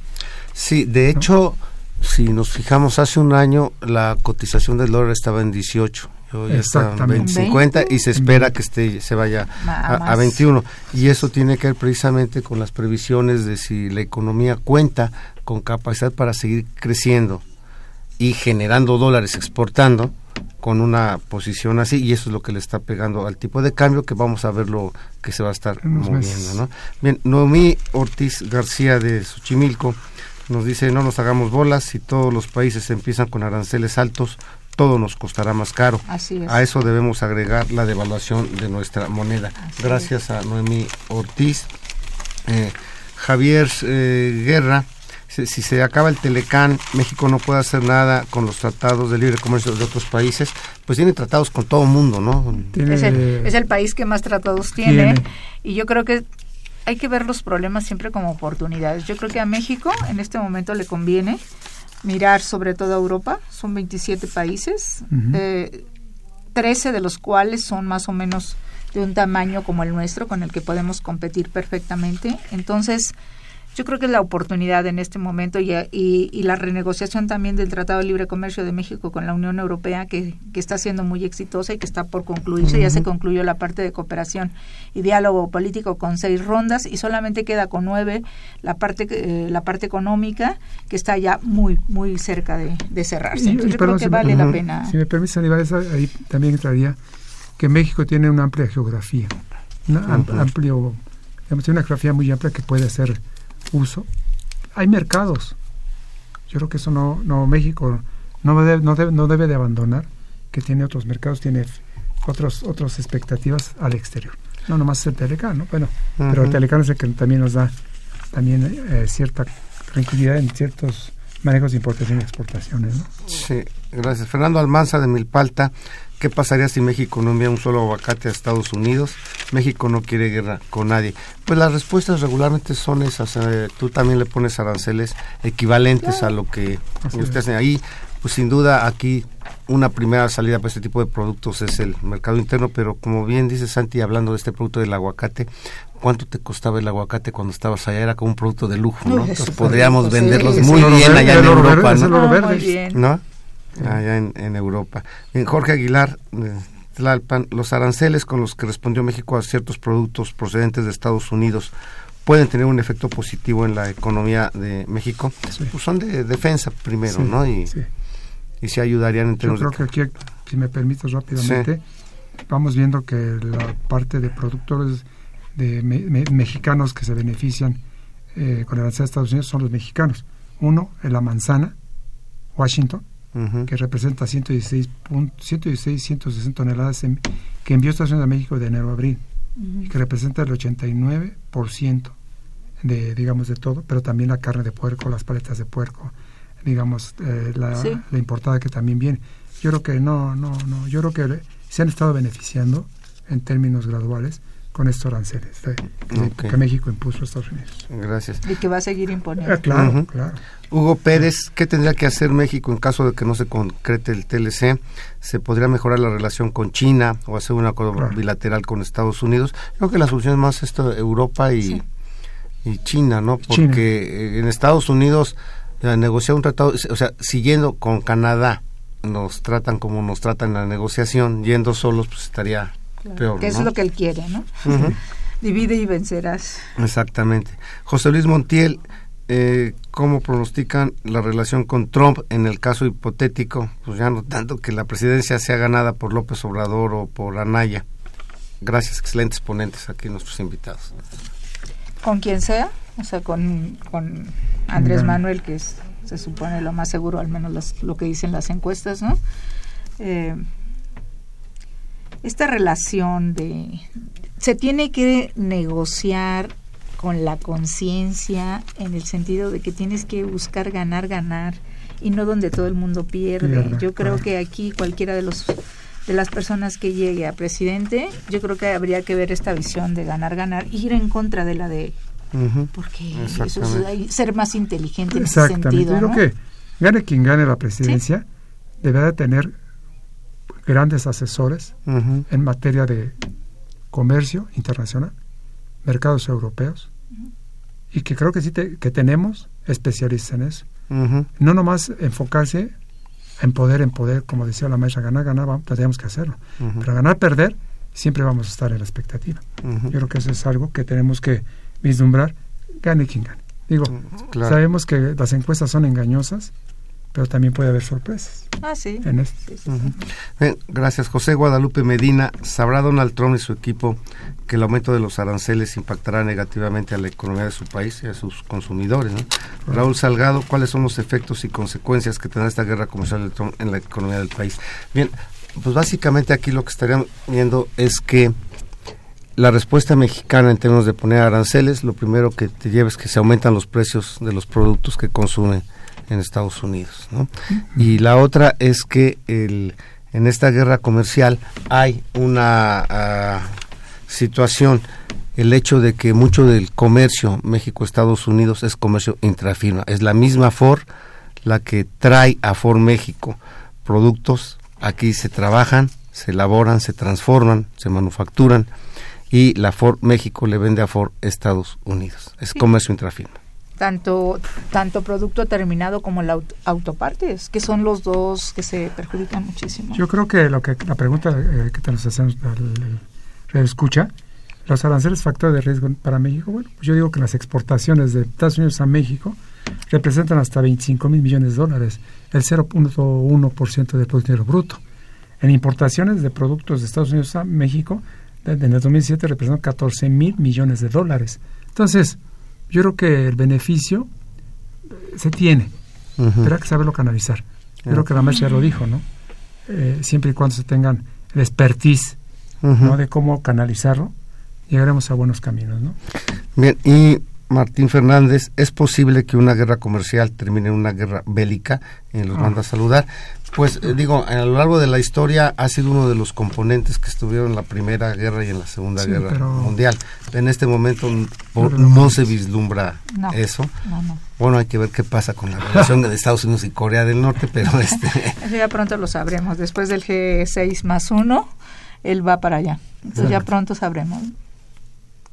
Sí, de hecho, si nos fijamos, hace un año la cotización del dólar estaba en 18. Hoy está en Exactamente. 20, 50 y se espera que esté, se vaya a, a más. 21. Y eso tiene que ver precisamente con las previsiones de si la economía cuenta con capacidad para seguir creciendo y generando dólares, exportando con una posición así y eso es lo que le está pegando al tipo de cambio que vamos a ver lo que se va a estar moviendo. ¿no? Bien, Noemí Ortiz García de Xochimilco nos dice no nos hagamos bolas si todos los países empiezan con aranceles altos todo nos costará más caro. Así es. A eso debemos agregar la devaluación de nuestra moneda. Así Gracias a Noemí Ortiz. Eh, Javier eh, Guerra, si, si se acaba el Telecán, México no puede hacer nada con los tratados de libre comercio de otros países, pues tiene tratados con todo el mundo, ¿no? Tiene- Es el, es el país que más tratados tiene, Tiene. y yo creo que hay que ver los problemas siempre como oportunidades. Yo creo que a México en este momento le conviene mirar sobre todo a Europa, son 27 países, Ujú. eh, 13 de los cuales son más o menos de un tamaño como el nuestro, con el que podemos competir perfectamente. Entonces, yo creo que es la oportunidad en este momento y, y- y la renegociación también del Tratado de Libre Comercio de México con la Unión Europea, que, que está siendo muy exitosa y que está por concluirse. Ya se concluyó la parte de cooperación y diálogo político con seis rondas y solamente queda con nueve la parte, eh, la parte económica, que está ya muy, muy cerca de, de cerrarse. Y- y Entonces, yo perdón, creo que si me- vale la pena. Si me permite, Aníbal, esa- ahí también entraría que México tiene una amplia geografía, una am- Ujú. amplio, digamos, tiene una geografía muy amplia que puede hacer uso. Hay mercados. Yo creo que eso no, no México no debe, no debe, no debe de abandonar, que tiene otros mercados, tiene otros, otras expectativas al exterior. No nomás el Telecán, ¿no? Bueno, pero el. Telecán es el que también nos da también eh, cierta tranquilidad en ciertos manejos de importación y exportaciones, ¿no? Sí, gracias. Fernando Almanza de Milpalta, ¿qué pasaría si México no envía un solo aguacate a Estados Unidos? México no quiere guerra con nadie. Pues las respuestas regularmente son esas. eh, tú también le pones aranceles equivalentes a lo que Así usted hace ahí. Pues sin duda aquí una primera salida para este tipo de productos es el mercado interno, pero como bien dice Santi, hablando de este producto del aguacate, ¿cuánto te costaba el aguacate cuando estabas allá? Era como un producto de lujo, ¿no? Entonces podríamos venderlos sí, muy bien allá en Europa, verde, ¿no? Ah, muy bien. ¿no? Allá en, en Europa. Bien, Jorge Aguilar, eh, Tlalpan, los aranceles con los que respondió México a ciertos productos procedentes de Estados Unidos pueden tener un efecto positivo en la economía de México. Sí. Pues son de defensa primero, Sí, ¿no? Y, sí. Y se ayudarían en Yo términos creo de... que aquí, si me permites rápidamente, vamos viendo que la parte de productores de me- me- mexicanos que se benefician eh, con el arancel de Estados Unidos son los mexicanos. Uno, en la manzana, Washington, Ujú. que representa 116, pun- 116 160 toneladas en- que envió Estados Unidos a México de enero a abril, y que representa el 89% de, digamos, de todo, pero también la carne de puerco, las paletas de puerco, digamos, eh, la, Sí. la importada que también viene. Yo creo que no, no, no, yo creo que se han estado beneficiando en términos graduales con estos aranceles de- que, México impuso a Estados Unidos. Gracias. Y que va a seguir imponiendo. Ah, claro. Hugo Pérez, ¿qué tendría que hacer México en caso de que no se concrete el TLC? ¿Se podría mejorar la relación con China o hacer un acuerdo Claro. bilateral con Estados Unidos? Creo que la solución es más esto de Europa y, Sí. y China, ¿no? Porque China. eh, en Estados Unidos negociar un tratado, o sea, siguiendo con Canadá, nos tratan como nos tratan en la negociación, yendo solos, pues estaría Claro, peor, que es lo que él quiere, ¿no? Divide y vencerás. Exactamente. José Luis Montiel, eh, ¿cómo pronostican la relación con Trump en el caso hipotético? Pues ya no tanto que la presidencia sea ganada por López Obrador o por Anaya. Gracias, excelentes ponentes aquí nuestros invitados. Con quien sea, o sea, con, con Andrés. Manuel, que es, se supone lo más seguro, al menos las- lo que dicen las encuestas, ¿no? Eh, esta relación de... Se tiene que negociar con la conciencia en el sentido de que tienes que buscar ganar, ganar y no donde todo el mundo pierde. Yo creo claro. que aquí cualquiera de los de las personas que llegue a presidente, yo creo que habría que ver esta visión de ganar, ganar, y ir en contra de la de Porque eso es ser más inteligente en ese Exactamente. sentido. Yo ¿no? creo que gane quien gane la presidencia, deberá de tener grandes asesores en materia de comercio internacional, mercados europeos, y que creo que sí te- que tenemos especialistas en eso. No nomás enfocarse en poder, en poder, como decía la maestra, ganar, ganar, vamos, tendríamos que hacerlo. Pero ganar, perder, siempre vamos a estar en la expectativa. Yo creo que eso es algo que tenemos que vislumbrar, gane quien gane. Digo, Claro. sabemos que las encuestas son engañosas, pero también puede haber sorpresas Ah, sí. en esto. Sí, sí, sí. Ujú. Bien, gracias. José Guadalupe Medina, ¿sabrá Donald Trump y su equipo que el aumento de los aranceles impactará negativamente a la economía de su país y a sus consumidores? ¿no? Raúl Salgado, ¿cuáles son los efectos y consecuencias que tendrá esta guerra comercial de Trump en la economía del país? Bien, pues básicamente aquí lo que estarían viendo es que la respuesta mexicana en términos de poner aranceles, lo primero que te lleva es que se aumentan los precios de los productos que consumen en Estados Unidos. ¿no? Y la otra es que el, en esta guerra comercial hay una ah, situación, el hecho de que mucho del comercio México-Estados Unidos es comercio intrafirma. Es la misma Ford la que trae a Ford México productos, aquí se trabajan, se elaboran, se transforman, se manufacturan y la Ford México le vende a Ford Estados Unidos. Es Sí. comercio intrafirma. Tanto, tanto producto terminado como la aut- autopartes, que son los dos que se perjudican muchísimo. Yo creo que lo que la pregunta eh, que te nos hacemos al al escucha, los aranceles factor de riesgo para México, bueno, pues yo digo que las exportaciones de Estados Unidos a México representan hasta 25 mil millones de dólares, el 0.1% del Producto Bruto. En importaciones de productos de Estados Unidos a México, en el 2007 representan 14 mil millones de dólares. Entonces, yo creo que el beneficio eh, se tiene, Ujú. pero hay que saberlo canalizar. Yo creo que la maestra ya lo dijo, ¿no? Eh, siempre y cuando se tengan el expertise. ¿no? De cómo canalizarlo, llegaremos a buenos caminos, ¿no? Bien, y Martín Fernández, ¿es posible que una guerra comercial termine en una guerra bélica? Y los Ah. manda a saludar. Pues eh, digo, a lo largo de la historia ha sido uno de los componentes que estuvieron en la Primera Guerra y en la Segunda Sí, Guerra pero- Mundial. En este momento por- no se vislumbra No. eso. No, no. Bueno, hay que ver qué pasa con la relación de Estados Unidos y Corea del Norte, pero este... Eso ya pronto lo sabremos. Después del G6 más uno, él va para allá. Entonces ya pronto sabremos.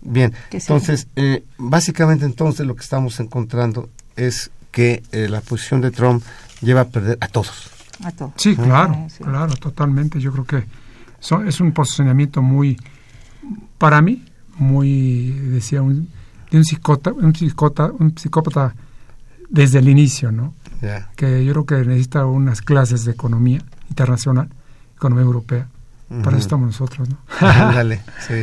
Bien, entonces, eh, básicamente entonces lo que estamos encontrando es que eh, la posición de Trump lleva a perder a todos. A todo. Sí, claro, sí. claro, totalmente. Yo creo que son- es un posicionamiento muy, para mí, muy, decía, un, de un psicota, un psicota, un psicópata desde el inicio, ¿no? Ya. Que yo creo que necesita unas clases de economía internacional, economía europea. Para Ujú. eso estamos nosotros, ¿no? Ándale, sí.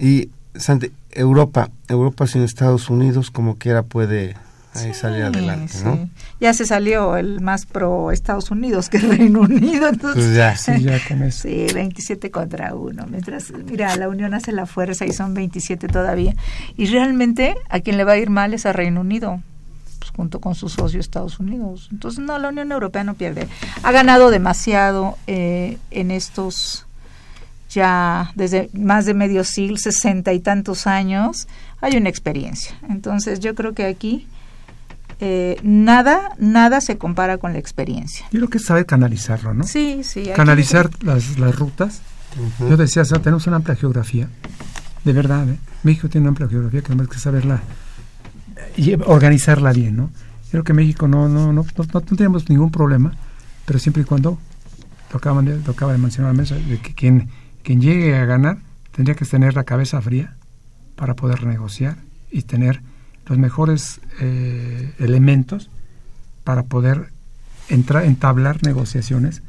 Y, Santi, Europa, Europa sin Estados Unidos, como quiera, puede ahí salir adelante, Sí, ¿no? Ya se salió el más pro Estados Unidos que Reino Unido. Entonces, Pues ya. Sí, ya con eso. Sí, 27 contra 1. Mientras, mira, la Unión hace la fuerza y son 27 todavía. Y realmente a quien le va a ir mal es a Reino Unido, pues, junto con su socio Estados Unidos. Entonces, no, la Unión Europea no pierde. Ha ganado demasiado eh, en estos ya desde más de medio siglo, sesenta y tantos años, hay una experiencia. Entonces yo creo que aquí eh, nada, nada se compara con la experiencia. Yo creo que es saber canalizarlo, ¿no? Sí, sí. aquí- Canalizar las, las rutas. Yo decía, o sea, tenemos una amplia geografía. De verdad, ¿eh? México tiene una amplia geografía que tenemos que saberla y organizarla bien, ¿no? Creo que México no, no, no, no, no tenemos ningún problema, pero siempre y cuando, lo, acaban de, lo acaba de mencionar la mesa, de que quien, quien llegue a ganar tendría que tener la cabeza fría para poder negociar y tener los mejores eh, elementos para poder entrar, entablar negociaciones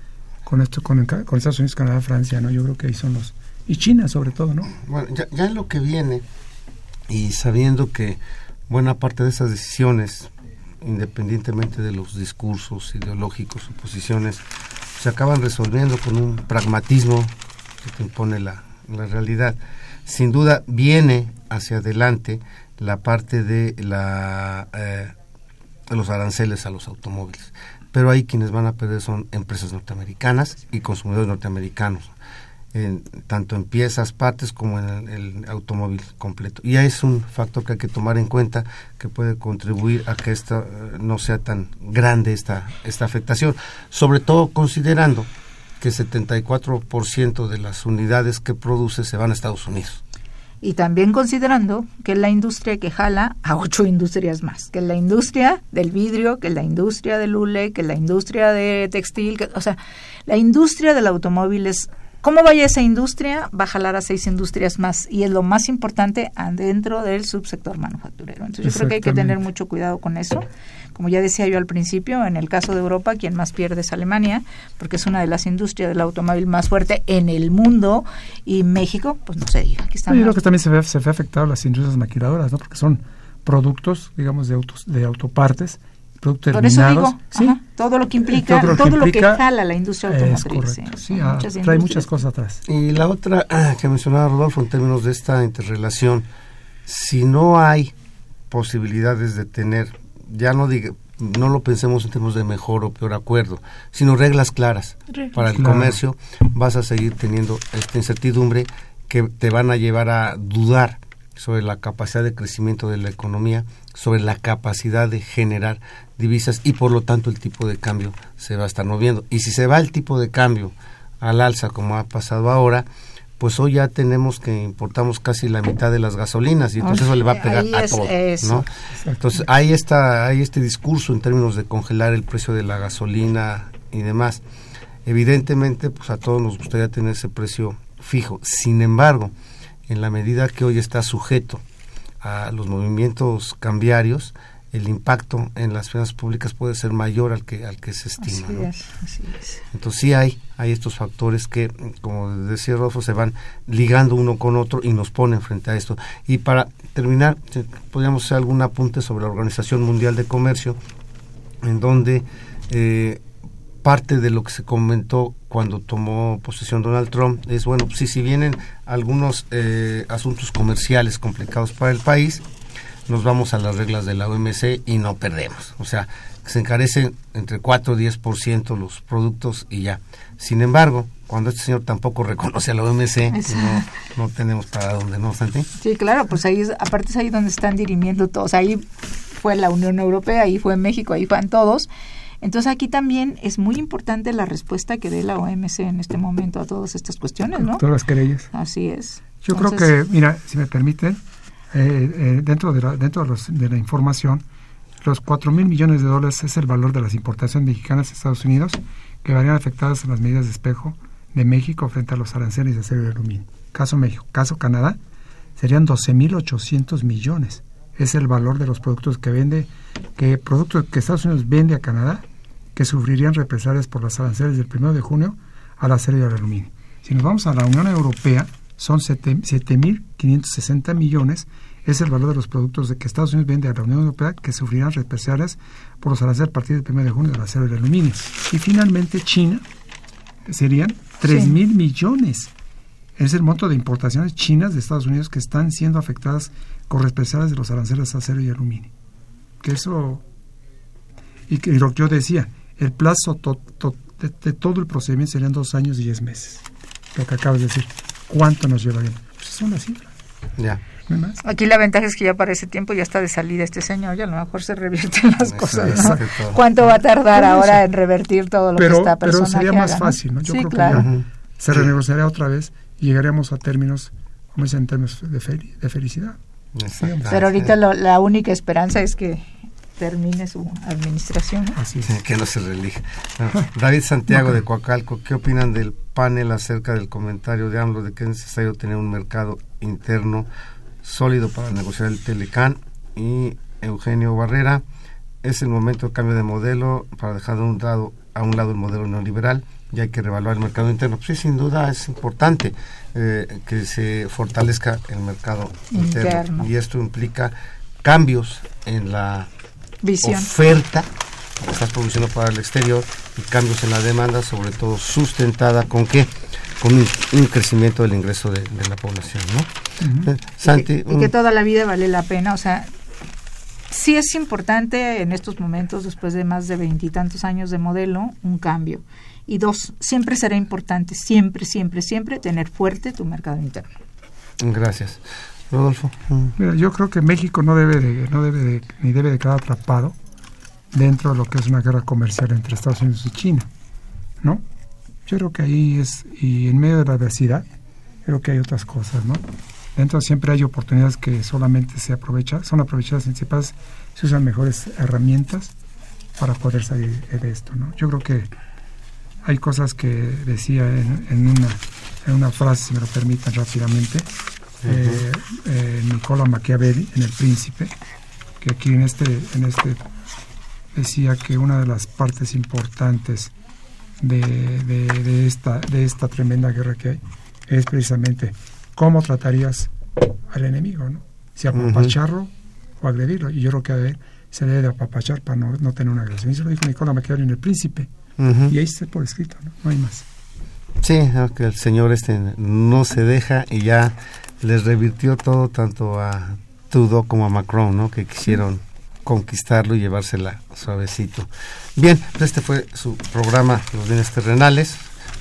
con esto, con, con Estados Unidos, Canadá, Francia, ¿no? Yo creo que ahí son los y China sobre todo, ¿no? Bueno, ya, ya en lo que viene y sabiendo que buena parte de esas decisiones, independientemente de los discursos ideológicos o posiciones, se acaban resolviendo con un pragmatismo que te impone la, la realidad. Sin duda viene hacia adelante la parte de la eh, los aranceles a los automóviles. Pero ahí quienes van a perder son empresas norteamericanas y consumidores norteamericanos, tanto en piezas, partes como en el, el automóvil completo. Y es un factor que hay que tomar en cuenta que puede contribuir a que esta eh, no sea tan grande esta, esta afectación, sobre todo considerando que 74% de las unidades que produce se van a Estados Unidos. Y también considerando que es la industria que jala a ocho industrias más, que es la industria del vidrio, que es la industria del hule, que es la industria de textil, que, o sea, la industria del automóvil es, ¿cómo vaya esa industria? Va a jalar a seis industrias más y es lo más importante dentro del subsector manufacturero. Entonces yo creo que hay que tener mucho cuidado con eso. Como ya decía yo al principio, en el caso de Europa, quien más pierde es Alemania, porque es una de las industrias del automóvil más fuerte en el mundo, y México, pues no se diga. Aquí Yo estamos. creo que también se ve, se ve afectado las industrias maquiladoras, ¿no? Porque son productos, digamos, de autos, de autopartes, productos Por eso terminados. digo, sí, ajá, todo lo que implica, todo todo, lo que lo, implica que jala la industria es automotriz. correcto. sí, ah, muchas trae muchas cosas atrás. Y la otra ah, que mencionaba Rodolfo en términos de esta interrelación, si no hay posibilidades de tener, ya no diga, no lo pensemos en términos de mejor o peor acuerdo, sino reglas claras Reglas. para el Claro. comercio, vas a seguir teniendo esta incertidumbre que te van a llevar a dudar sobre la capacidad de crecimiento de la economía, sobre la capacidad de generar divisas y por lo tanto el tipo de cambio se va a estar moviendo. Y si se va el tipo de cambio al alza como ha pasado ahora, pues hoy ya tenemos que importamos casi la mitad de las gasolinas y entonces eso le va a pegar Ahí a todo. Entonces hay esta hay este discurso en términos de congelar el precio de la gasolina y demás. Evidentemente, pues a todos nos gustaría tener ese precio fijo. Sin embargo, en la medida que hoy está sujeto a los movimientos cambiarios, el impacto en las finanzas públicas puede ser mayor al que al que se estima. Así ¿no? es, así es. Entonces sí hay, hay estos factores que, como decía Rodolfo, se van ligando uno con otro y nos ponen frente a esto. Y para terminar, eh, podríamos hacer algún apunte sobre la Organización Mundial de Comercio, en donde eh, parte de lo que se comentó cuando tomó posesión Donald Trump es, bueno, sí, si vienen algunos eh, asuntos comerciales complicados para el país, nos vamos a las reglas de la OMC y no perdemos. O sea, se encarecen entre 4 y 10% los productos y ya. Sin embargo, cuando este señor tampoco reconoce a la OMC, Exacto. no, no tenemos para dónde, ¿no, Santi? Sí, claro, pues ahí, es- aparte es ahí donde están dirimiendo todos. Ahí fue la Unión Europea, ahí fue México, ahí van todos. Entonces aquí también es muy importante la respuesta que dé la OMC en este momento a todas estas cuestiones, ¿no? Todas las querellas. Así es. Yo Entonces, creo que, mira, si me permiten, eh, eh, dentro, de la, dentro de, los- de la información, los 4 mil millones de dólares es el valor de las importaciones mexicanas a Estados Unidos que varían afectadas en las medidas de espejo de México frente a los aranceles de acero y aluminio. Caso México, caso Canadá, serían 12.800 millones. Es el valor de los productos que vende, que productos que Estados Unidos vende a Canadá, que sufrirían represalias por las aranceles del 1 de junio al acero y al aluminio. Si nos vamos a la Unión Europea, son siete- 7.560 millones, es el valor de los productos de que Estados Unidos vende a la Unión Europea que sufrirán represalias por los aranceles a partir del 1 de junio del acero y el aluminio. Y finalmente China serían 3 mil millones. Es el monto de importaciones chinas de Estados Unidos que están siendo afectadas con represalias de los aranceles a acero y aluminio. Que eso, y que lo que yo decía, el plazo to- to- de, de todo el procedimiento serían dos años y diez meses. Lo que acabas de decir. ¿cuánto nos llevaría? Pues es una cifra. Ya. no hay más. Aquí la ventaja es que ya para ese tiempo ya está de salida este señor y a lo mejor se revierten las cosas. ¿Cuánto va a tardar ahora en revertir todo lo que Pero, esta pero persona sería que más fácil, ¿no? Yo sí, creo claro. que ya se renegociaría otra vez y llegaríamos a términos, como dicen, en términos de, fel- de felicidad. Pero ahorita lo- la única esperanza es que termine su administración. ¿no? Así es. Que no se relija. Bueno, David Santiago de Coacalco, ¿qué opinan del panel acerca del comentario de AMLO de que es necesario tener un mercado interno sólido para negociar el Telecán? Y Eugenio Barrera, es el momento de cambio de modelo para dejar de un lado, a un lado el modelo neoliberal y hay que revaluar el mercado interno. Pues sí, sin duda es importante eh, que se fortalezca el mercado interno. Interno. y esto implica cambios en la Visión. oferta que estás produciendo para el exterior y cambios en la demanda, sobre todo sustentada con qué? Con un, un crecimiento del ingreso de, de la población, ¿no? Eh, Santi, y, que, y que toda la vida vale la pena. O sea, sí es importante en estos momentos, después de más de veintitantos años de modelo, un cambio. Y dos, siempre será importante, siempre, siempre, siempre tener fuerte tu mercado interno. gracias. Rodolfo. mm, Mira, yo creo que México no debe de, no debe de, ni debe de quedar atrapado dentro de lo que es una guerra comercial entre Estados Unidos y China, ¿no? Yo creo que ahí es, y en medio de la adversidad, creo que hay otras cosas, ¿no? Dentro siempre hay oportunidades que solamente se aprovechan, son aprovechadas en Cipas, se usan mejores herramientas para poder salir de esto, ¿no? Yo creo que hay cosas que decía en, en una, en una frase, si me lo permiten rápidamente, eh, eh, Nicola Machiavelli en El Príncipe, que aquí en este, en este decía que una de las partes importantes de, de- de esta, de esta tremenda guerra que hay es precisamente cómo tratarías al enemigo, ¿no? Si apapacharlo o agredirlo. Y yo creo que a él se debe de apapachar para no, no tener una agresión. Y eso lo dijo Nicola Machiavelli en El Príncipe. Y ahí está por escrito, ¿no? No hay más. Sí, no, que el señor este no se deja y ya les revirtió todo tanto a Trudeau como a Macron, ¿no? Que quisieron conquistarlo y llevársela suavecito. Bien, pues este fue su programa Los bienes terrenales,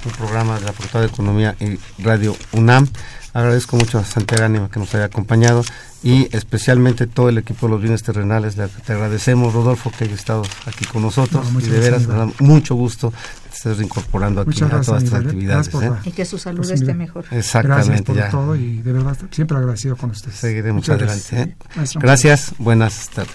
un programa de la Facultad de Economía y Radio UNAM. Agradezco mucho a Santiago Ánima que nos haya acompañado y especialmente todo el equipo de los bienes terrenales. Le- Te agradecemos, Rodolfo, que hayas estado aquí con nosotros. No, y de veras, nos da mucho gusto que estés reincorporando aquí Muchas a gracias, todas ¿eh? actividades. Gracias por ¿eh? la- Y que su salud Pues, esté mejor. Gracias Exactamente, por ya. todo y de verdad siempre agradecido con ustedes. Seguiremos Muchas adelante. gracias. ¿eh? Gracias, buenas tardes.